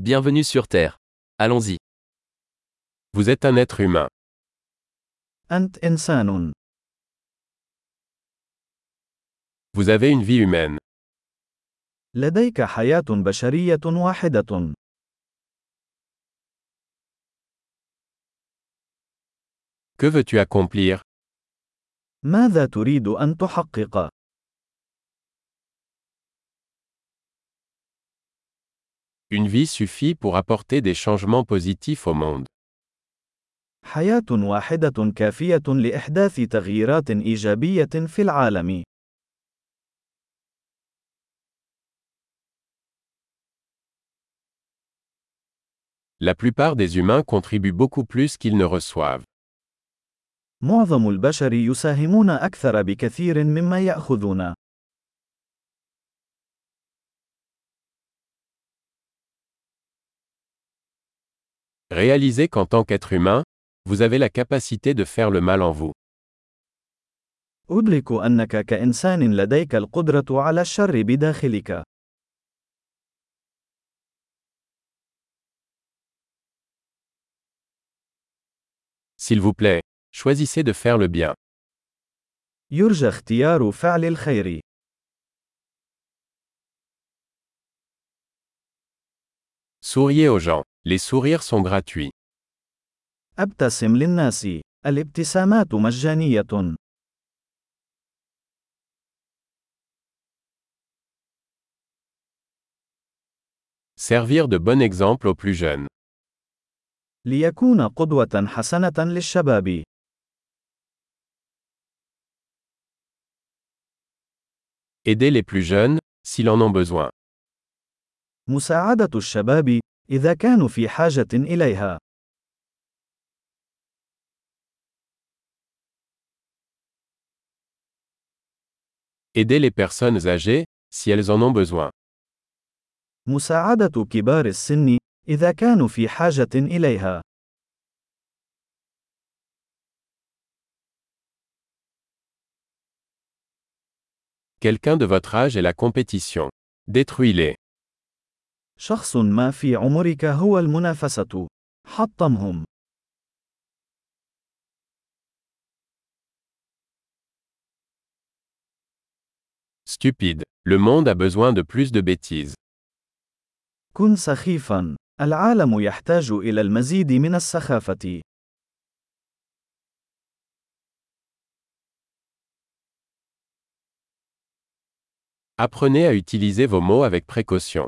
Bienvenue sur Terre. Allons-y. Vous êtes un être humain. أنت إنسان. Vous avez une vie humaine. لديك حياة بشرية واحدة. Que veux-tu accomplir ماذا تريد أن تحقق؟ Une vie suffit pour apporter des changements positifs au monde. حياة واحدة كافية لإحداث تغييرات إيجابية في العالم. La plupart des humains contribuent beaucoup plus qu'ils ne reçoivent. معظم البشر يساهمون أكثر بكثير مما يأخذون. Réalisez qu'en tant qu'être humain, vous avez la capacité de faire le mal en vous. أدرك أنك كإنسان لديك القدرة على الشر بداخلك. S'il vous plaît, choisissez de faire le bien. يرجى اختيار فعل الخير. Souriez aux gens. Les sourires sont gratuits. ابتسم للناس. الابتسامات مجانية. Servir de bon exemple aux plus jeunes. ليكون قدوة حسنة للشباب. Aider les plus jeunes, s'ils en ont besoin. مساعدة الشباب إذا كانوا في حاجة إليها. Aider les personnes âgées, si elles en ont besoin. مساعدة كبار السن إذا كانوا في حاجة إليها. Quelqu'un de votre âge est la compétition. Détruis-les. شخص ما في عمرك هو المنافسة. حطمهم. Stupide. Le monde a besoin de plus de bêtises. كن سخيفا. العالم يحتاج إلى المزيد من السخافة. Apprenez à utiliser vos mots avec précaution.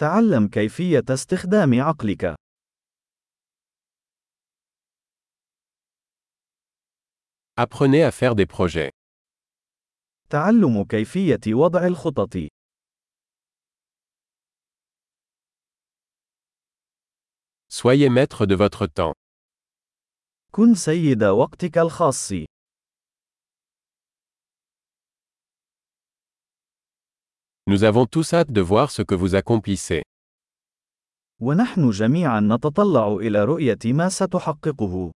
تعلم كيفية استخدام عقلك. Apprenez à faire des projets. تعلم كيفية وضع الخطط. Soyez maître de votre temps. كن سيد وقتك الخاص. Nous avons tous hâte de voir ce que vous accomplissez. ونحن جميعا نتطلع إلى رؤية ما ستحققه.